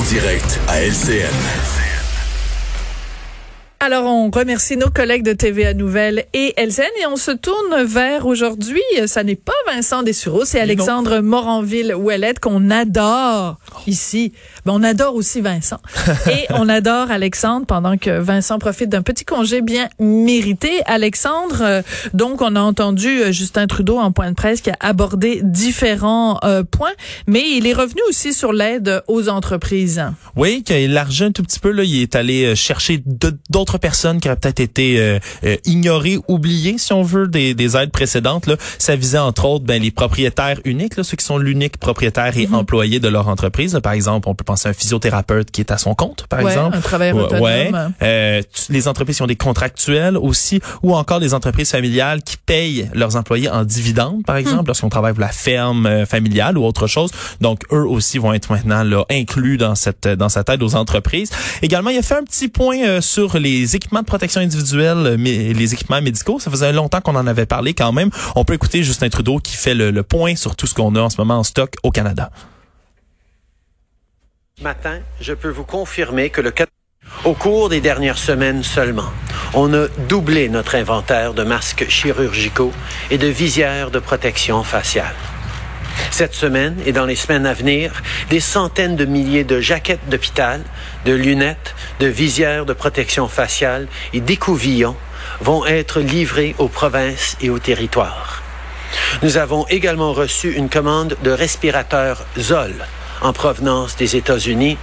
En direct à LCN. Alors, on remercie nos collègues de TVA Nouvelles et LCN et on se tourne vers aujourd'hui, ça n'est pas Vincent Dessureau, c'est Alexandre Moranville-Ouellette qu'on adore ici. Ben, on adore aussi Vincent. et on adore Alexandre pendant que Vincent profite d'un petit congé bien mérité. Alexandre, euh, donc on a entendu euh, Justin Trudeau en point de presse qui a abordé différents euh, points, mais il est revenu aussi sur l'aide aux entreprises. Oui, qu'il a élargi un tout petit peu, là, il est allé chercher d'autres personnes qui auraient peut-être été euh, euh, ignorées, oubliées, si on veut, des, des aides précédentes. Là. Ça visait entre autres ben, les propriétaires uniques, là, ceux qui sont l'unique propriétaire et mhm. employé de leur entreprise. Par exemple, on peut penser à un physiothérapeute qui est à son compte, par ouais, exemple. Un travailleur autonome. Ouais. Euh, les entreprises qui ont des contractuels aussi, ou encore des entreprises familiales qui payent leurs employés en dividendes, par exemple, hmm. lorsqu'on travaille pour la ferme euh, familiale ou autre chose. Donc, eux aussi vont être maintenant là, inclus dans cette dans cette aide aux entreprises. Également, il a fait un petit point sur les les équipements de protection individuelle, mais les équipements médicaux, ça faisait longtemps qu'on en avait parlé quand même. On peut écouter Justin Trudeau qui fait le, point sur tout ce qu'on a en ce moment en stock au Canada. Matin, je peux vous confirmer que le au cours des dernières semaines seulement, on a doublé notre inventaire de masques chirurgicaux et de visières de protection faciale. Cette semaine et dans les semaines à venir, des centaines de milliers de jaquettes d'hôpital, de lunettes, de visières de protection faciale et d'écouvillons vont être livrés aux provinces et aux territoires. Nous avons également reçu une commande de respirateurs Zoll en provenance des États-Unis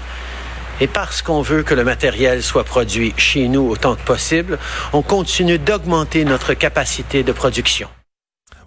et parce qu'on veut que le matériel soit produit chez nous autant que possible, on continue d'augmenter notre capacité de production.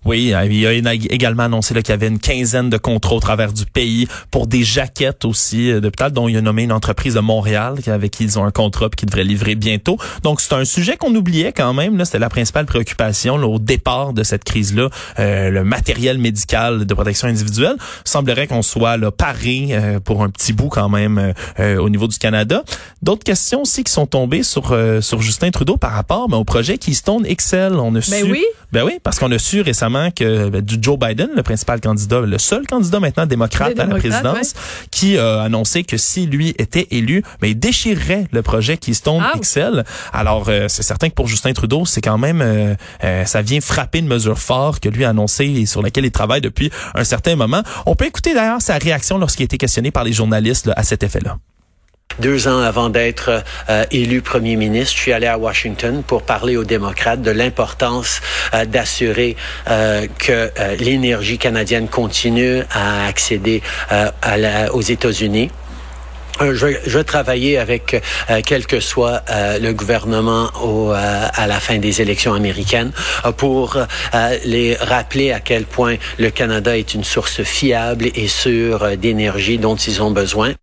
Oui, euh, il a également annoncé qu'il y avait une quinzaine de contrats au travers du pays pour des jaquettes aussi euh, d'hôpital, dont il a nommé une entreprise de Montréal avec qui ils ont un contrat et qui devrait livrer bientôt. Donc c'est un sujet qu'on oubliait quand même. C'était la principale préoccupation au départ de cette crise-là, euh, le matériel médical de protection individuelle. Il semblerait qu'on soit là, paré pour un petit bout quand même au niveau du Canada. D'autres questions aussi qui sont tombées sur sur Justin Trudeau par rapport ben, au projet Keystone XL. On a ben oui. Ben oui, parce qu'on a su récemment que ben, Joe Biden, le principal candidat, le seul candidat maintenant démocrate à la présidence, qui a annoncé que si lui était élu, mais ben, il déchirerait le projet Keystone ah XL. Alors, euh, c'est certain que pour Justin Trudeau, c'est quand même, euh, euh, ça vient frapper une mesure forte que lui a annoncée et sur laquelle il travaille depuis un certain moment. On peut écouter d'ailleurs sa réaction lorsqu'il a été questionné par les journalistes à cet effet-là. Deux ans avant d'être euh, élu premier ministre, je suis allé à Washington pour parler aux démocrates de l'importance euh, d'assurer euh, que l'énergie canadienne continue à accéder aux États-Unis. Je vais, je travailler avec quel que soit le gouvernement au, à la fin des élections américaines pour les rappeler à quel point le Canada est une source fiable et sûre d'énergie dont ils ont besoin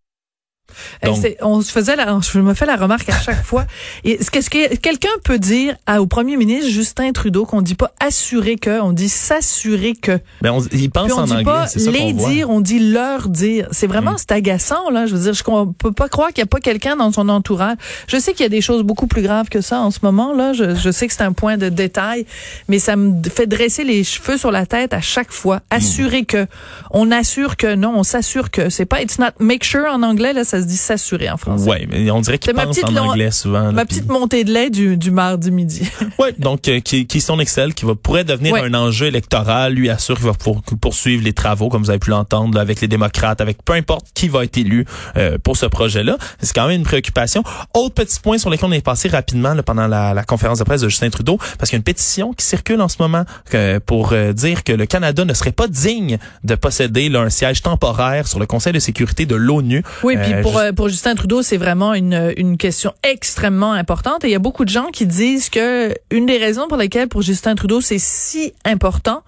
on se faisait la, je me fais la remarque à chaque fois. Qu'est-ce que quelqu'un peut dire au premier ministre Justin Trudeau qu'on dit pas assurer que, on dit s'assurer que. Ben on, il pense on en dit anglais, pas les dire, on dit leur dire. C'est vraiment mm. c'est agaçant là. Je veux dire, je peux pas croire qu'il y a pas quelqu'un dans son entourage. Je sais qu'il y a des choses beaucoup plus graves que ça en ce moment là. Je, je sais que c'est un point de détail, mais ça me fait dresser les cheveux sur la tête à chaque fois. Assurer que, on assure que non, on s'assure que. C'est pas it's not make sure en anglais là, ça se dit s'assurer en français. Oui, mais on dirait qu'il pense en anglais souvent. ma petite montée de lait du, du mardi midi. oui, donc euh, qui, qui sont Excel, qui va pourrait devenir un enjeu électoral, lui assure qu'il va pour, poursuivre les travaux, comme vous avez pu l'entendre, avec les démocrates, avec peu importe qui va être élu euh, pour ce projet-là. C'est quand même une préoccupation. Autre petit point sur lequel on est passé rapidement là, pendant la, la, conférence de presse de Justin Trudeau, parce qu'il y a une pétition qui circule en ce moment euh, pour dire que le Canada ne serait pas digne de posséder là, un siège temporaire sur le Conseil de sécurité de l'ONU. Oui, puis pour pour, euh, pour Justin Trudeau, c'est vraiment une, une question extrêmement importante. Et il y a beaucoup de gens qui disent que une des raisons pour lesquelles pour Justin Trudeau c'est si important,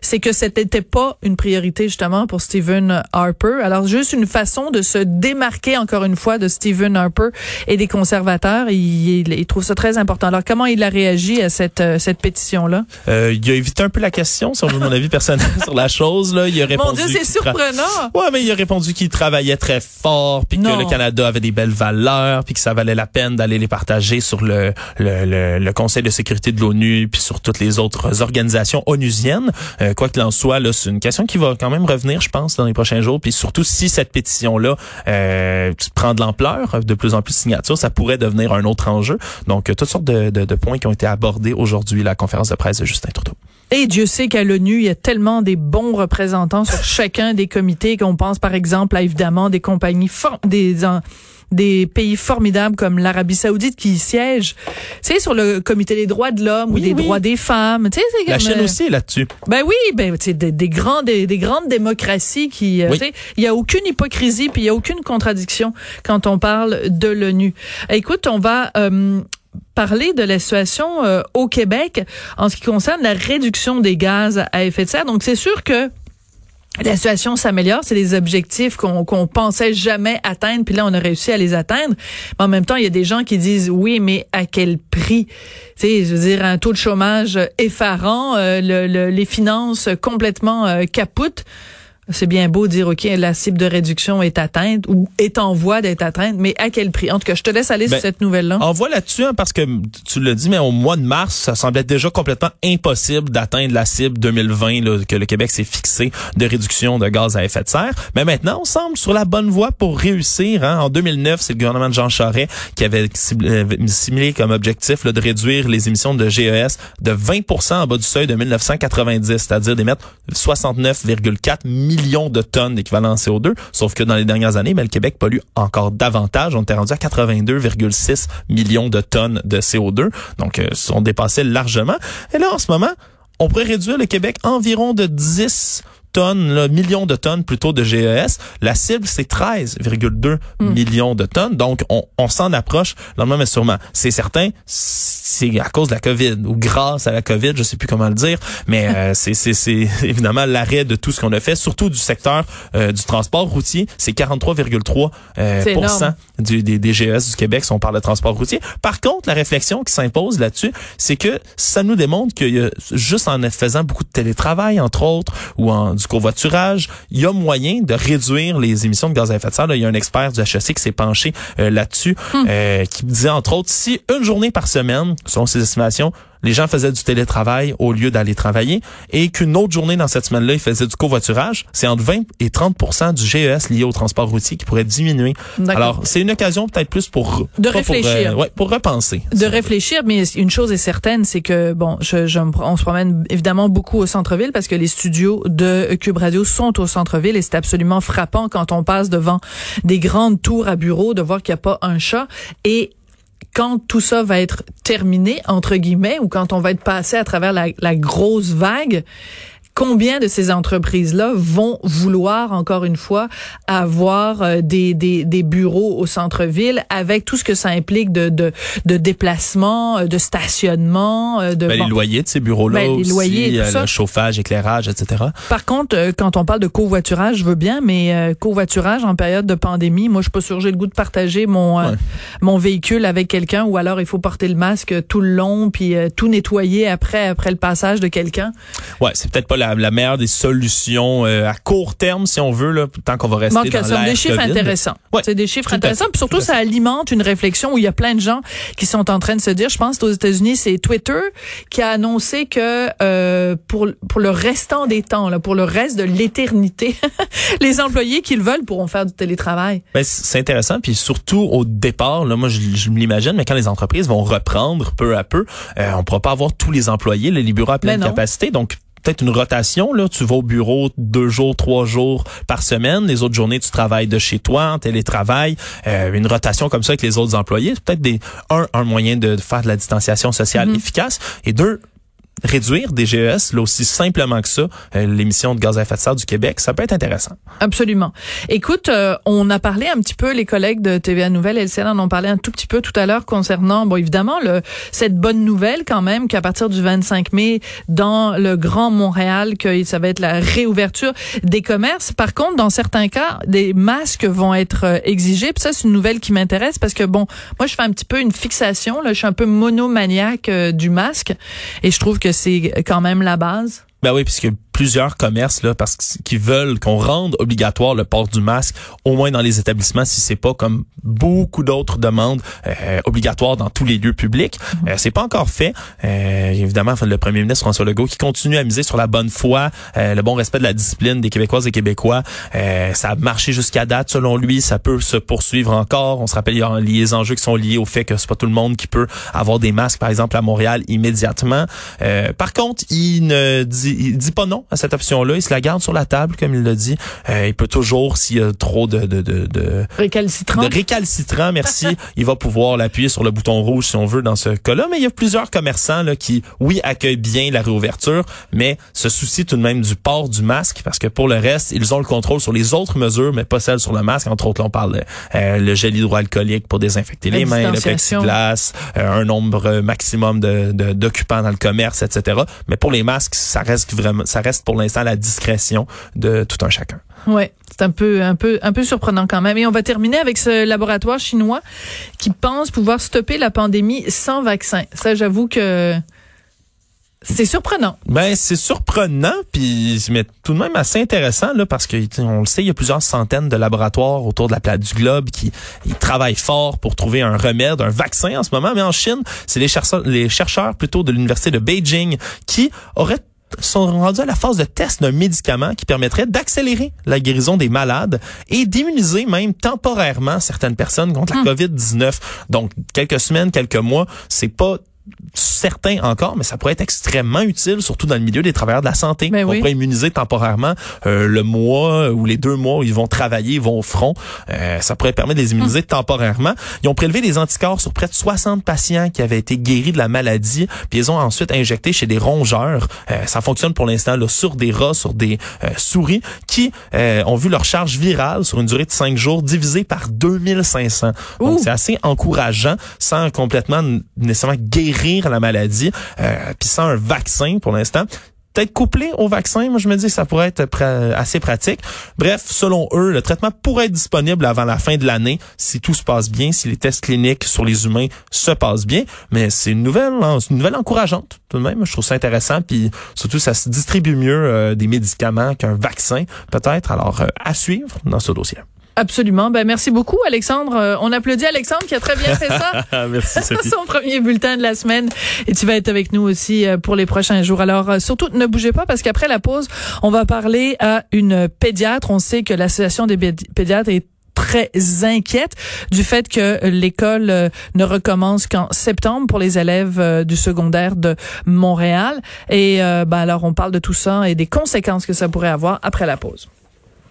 c'est que ce n'était pas une priorité justement pour Stephen Harper. Alors juste une façon de se démarquer encore une fois de Stephen Harper et des conservateurs. Il, il, trouve ça très important. Alors comment il a réagi à cette, euh, cette pétition-là? Euh, il a évité un peu la question, si on veut mon avis personnel sur la chose. Là. Il a répondu Mon Dieu, c'est surprenant! Ouais, mais il a répondu qu'il travaillait très fort, puis que le Canada avait des belles valeurs, puis que ça valait la peine d'aller les partager sur le, le, le, le Conseil de sécurité de l'ONU, puis sur toutes les autres organisations onusiennes. Euh, quoi qu'il en soit, là, c'est une question qui va quand même revenir, je pense, dans les prochains jours. Puis surtout, si cette pétition-là euh, prend de l'ampleur, de plus en plus de signatures, ça pourrait devenir un autre enjeu. Donc, toutes sortes de, de, de points qui ont été abordés aujourd'hui, la conférence de presse de Justin Trudeau. Et Dieu sait qu'à l'ONU, il y a tellement des bons représentants sur chacun des comités qu'on pense par exemple à évidemment des compagnies des des pays formidables comme l'Arabie Saoudite qui siège, tu sais, sur le comité des droits de l'homme ou des droits des femmes. Tu sais, la Chine aussi est là-dessus. Ben oui, ben tu sais, des, des, grands, des, des, grandes démocraties qui, tu sais, il y a aucune hypocrisie puis il y a aucune contradiction quand on parle de l'ONU. Écoute, on va euh, parler de la situation euh, au Québec en ce qui concerne la réduction des gaz à effet de serre. Donc c'est sûr que la situation s'améliore, c'est des objectifs qu'on qu'on pensait jamais atteindre, puis là on a réussi à les atteindre. Mais en même temps, il y a des gens qui disent oui, mais à quel prix? Tu sais, je veux dire un taux de chômage effarant, euh, le, les finances complètement euh. C'est bien beau de dire, OK, la cible de réduction est atteinte ou est en voie d'être atteinte, mais à quel prix? En tout cas, je te laisse aller sur Ben, cette nouvelle-là. On voit là-dessus, hein, parce que tu l'as dit, mais au mois de mars, ça semblait déjà complètement impossible d'atteindre la cible 2020 là, que le Québec s'est fixé de réduction de gaz à effet de serre. Mais maintenant, on semble sur la bonne voie pour réussir. Hein. En 2009, c'est le gouvernement de Jean Charest qui avait simulé comme objectif là, de réduire les émissions de GES de 20% en bas du seuil de 1990, c'est-à-dire d'émettre 69,4 millions de tonnes d'équivalent CO2. Sauf que dans les dernières années, ben, le Québec pollue encore davantage. On était rendu à 82,6 millions de tonnes de CO2. Donc, euh, on dépassait largement. Et là, en ce moment, on pourrait réduire le Québec environ de 10 tonnes, là, millions de tonnes plutôt de GES. La cible, c'est 13,2 millions de tonnes. Donc, on, on s'en approche lentement, mais sûrement. C'est certain, c'est à cause de la COVID ou grâce à la COVID, je sais plus comment le dire, mais euh, c'est, c'est, c'est évidemment l'arrêt de tout ce qu'on a fait, surtout du secteur euh, du transport routier. C'est 43,3 euh, pour cent du, des, des GES du Québec si on parle de transport routier. Par contre, la réflexion qui s'impose là-dessus, c'est que ça nous démontre qu'il y a juste en faisant beaucoup de télétravail, entre autres, ou en du covoiturage, il y a moyen de réduire les émissions de gaz à effet de serre. Là, il y a un expert du HEC qui s'est penché euh, là-dessus, euh, qui disait entre autres, si une journée par semaine, selon ses estimations, les gens faisaient du télétravail au lieu d'aller travailler et qu'une autre journée dans cette semaine-là, ils faisaient du covoiturage, c'est entre 20 et 30 du GES lié au transport routier qui pourrait diminuer. Alors, c'est une occasion peut-être plus pour De pas pour, réfléchir. ouais, pour repenser. de réfléchir, mais une chose est certaine, c'est que bon, je, je on se promène évidemment beaucoup au centre-ville parce que les studios de Cube Radio sont au centre-ville et c'est absolument frappant quand on passe devant des grandes tours à bureaux de voir qu'il n'y a pas un chat et quand tout ça va être terminé, entre guillemets, ou quand on va être passé à travers la, grosse vague, combien de ces entreprises-là vont vouloir, encore une fois, avoir euh, des, des, des bureaux au centre-ville avec tout ce que ça implique de, de, de déplacement, euh, de stationnement, euh, de... Ben, bon. Les loyers de ces bureaux-là Ben, les aussi, loyers euh, ça. le chauffage, éclairage, etc. Par contre, quand on parle de covoiturage, je veux bien, mais euh, covoiturage en période de pandémie, moi, je suis pas sûre, j'ai le goût de partager mon euh, mon véhicule avec quelqu'un, ou alors il faut porter le masque tout le long, puis euh, tout nettoyer après après le passage de quelqu'un. Ouais, c'est peut-être pas la, la meilleure des solutions euh, à court terme, si on veut, là, tant qu'on va rester Donc, dans l'ère des chiffres COVID. intéressants. Ouais, c'est des chiffres intéressants. Puis surtout, ça alimente une réflexion où il y a plein de gens qui sont en train de se dire, je pense que aux États-Unis, c'est Twitter qui a annoncé que euh, pour pour le restant des temps, là, pour le reste de l'éternité, les employés qui le veulent pourront faire du télétravail. Ben, c'est intéressant, puis surtout au départ, là, moi je, je me l'imagine, mais quand les entreprises vont reprendre peu à peu, euh, on pourra pas avoir tous les employés, les bureaux à pleine Ben capacité, donc peut-être une rotation, là, tu vas au bureau deux jours, trois jours par semaine, les autres journées tu travailles de chez toi, en télétravail, euh, une rotation comme ça avec les autres employés, c'est peut-être des un un moyen de faire de la distanciation sociale Mm-hmm. efficace, et deux réduire des GES, là aussi simplement que ça, euh, l'émission de gaz à effet de serre du Québec, ça peut être intéressant. Absolument. Écoute, euh, on a parlé un petit peu, les collègues de TVA Nouvelle, LCN en ont parlé un tout petit peu tout à l'heure concernant, bon évidemment, le, cette bonne nouvelle quand même qu'à partir du 25 mai, dans le Grand Montréal, que ça va être la réouverture des commerces. Par contre, dans certains cas, des masques vont être euh, exigés. Ça, c'est une nouvelle qui m'intéresse parce que bon, moi je fais un petit peu une fixation, là, je suis un peu monomaniaque du masque et je trouve que c'est quand même la base? Ben oui, puisque plusieurs commerces là parce qu'ils veulent qu'on rende obligatoire le port du masque au moins dans les établissements si c'est pas comme beaucoup d'autres demandes euh, obligatoires dans tous les lieux publics. Mm c'est pas encore fait. Euh, évidemment, le premier ministre François Legault qui continue à miser sur la bonne foi, le bon respect de la discipline des Québécoises et Québécois. ça a marché jusqu'à date selon lui, ça peut se poursuivre encore. On se rappelle il y a les enjeux qui sont liés au fait que c'est pas tout le monde qui peut avoir des masques par exemple à Montréal immédiatement. par contre, il ne dit il dit pas non à cette option-là. Il se la garde sur la table, comme il l'a dit. Euh, il peut toujours, s'il y a trop de, de, de, de récalcitrant, de récalcitrant, merci, il va pouvoir l'appuyer sur le bouton rouge si on veut dans ce cas-là. Mais il y a plusieurs commerçants là, qui, oui, accueillent bien la réouverture, mais se soucient tout de même du port du masque parce que pour le reste, ils ont le contrôle sur les autres mesures, mais pas celles sur le masque. Entre autres, là, on parle euh, le gel hydroalcoolique pour désinfecter les mains, le plexiglas, euh, un nombre maximum de d'occupants dans le commerce, etc. Mais pour les masques, ça reste vraiment, ça reste pour l'instant la discrétion de tout un chacun. Ouais, c'est un peu, un peu, un peu surprenant quand même. Et on va terminer avec ce laboratoire chinois qui pense pouvoir stopper la pandémie sans vaccin. Ça, j'avoue que c'est surprenant. Ben c'est surprenant puis mais tout de même assez intéressant là parce que on le sait il y a plusieurs centaines de laboratoires autour de la plate du globe qui ils travaillent fort pour trouver un remède, un vaccin en ce moment mais en Chine, c'est les chercheurs les chercheurs plutôt de l'université de Beijing qui auraient sont rendus à la phase de test d'un médicament qui permettrait d'accélérer la guérison des malades et d'immuniser même temporairement certaines personnes contre la hum. COVID-19. Donc, quelques semaines, quelques mois, c'est pas certain encore, mais ça pourrait être extrêmement utile, surtout dans le milieu des travailleurs de la santé. Ben On pourrait immuniser temporairement euh, le mois ou les deux mois où ils vont travailler, ils vont au front. Euh, ça pourrait permettre de les immuniser hum. temporairement. Ils ont prélevé des anticorps sur près de 60 patients qui avaient été guéris de la maladie, puis ils ont ensuite injecté chez des rongeurs. Euh, ça fonctionne pour l'instant sur des rats, sur des souris, qui ont vu leur charge virale sur une durée de 5 jours divisée par 2500. Donc c'est assez encourageant, sans complètement nécessairement guérir la maladie, euh, puis sans un vaccin pour l'instant peut-être couplé au vaccin. Moi, je me dis que ça pourrait être assez pratique. Bref, selon eux, le traitement pourrait être disponible avant la fin de l'année si tout se passe bien, si les tests cliniques sur les humains se passent bien. Mais c'est une nouvelle, hein, une nouvelle encourageante tout de même. Je trouve ça intéressant. Puis surtout, ça se distribue mieux euh, des médicaments qu'un vaccin, peut-être. Alors, euh, à suivre dans ce dossier. Absolument. Ben merci beaucoup, Alexandre. Euh, on applaudit Alexandre qui a très bien fait ça. merci, Son premier bulletin de la semaine. Et tu vas être avec nous aussi euh, pour les prochains jours. Alors, euh, surtout, ne bougez pas parce qu'après la pause, on va parler à une pédiatre. On sait que l'Association des pédiatres est très inquiète du fait que l'école ne recommence qu'en septembre pour les élèves du secondaire de Montréal. Et ben alors, on parle de tout ça et des conséquences que ça pourrait avoir après la pause.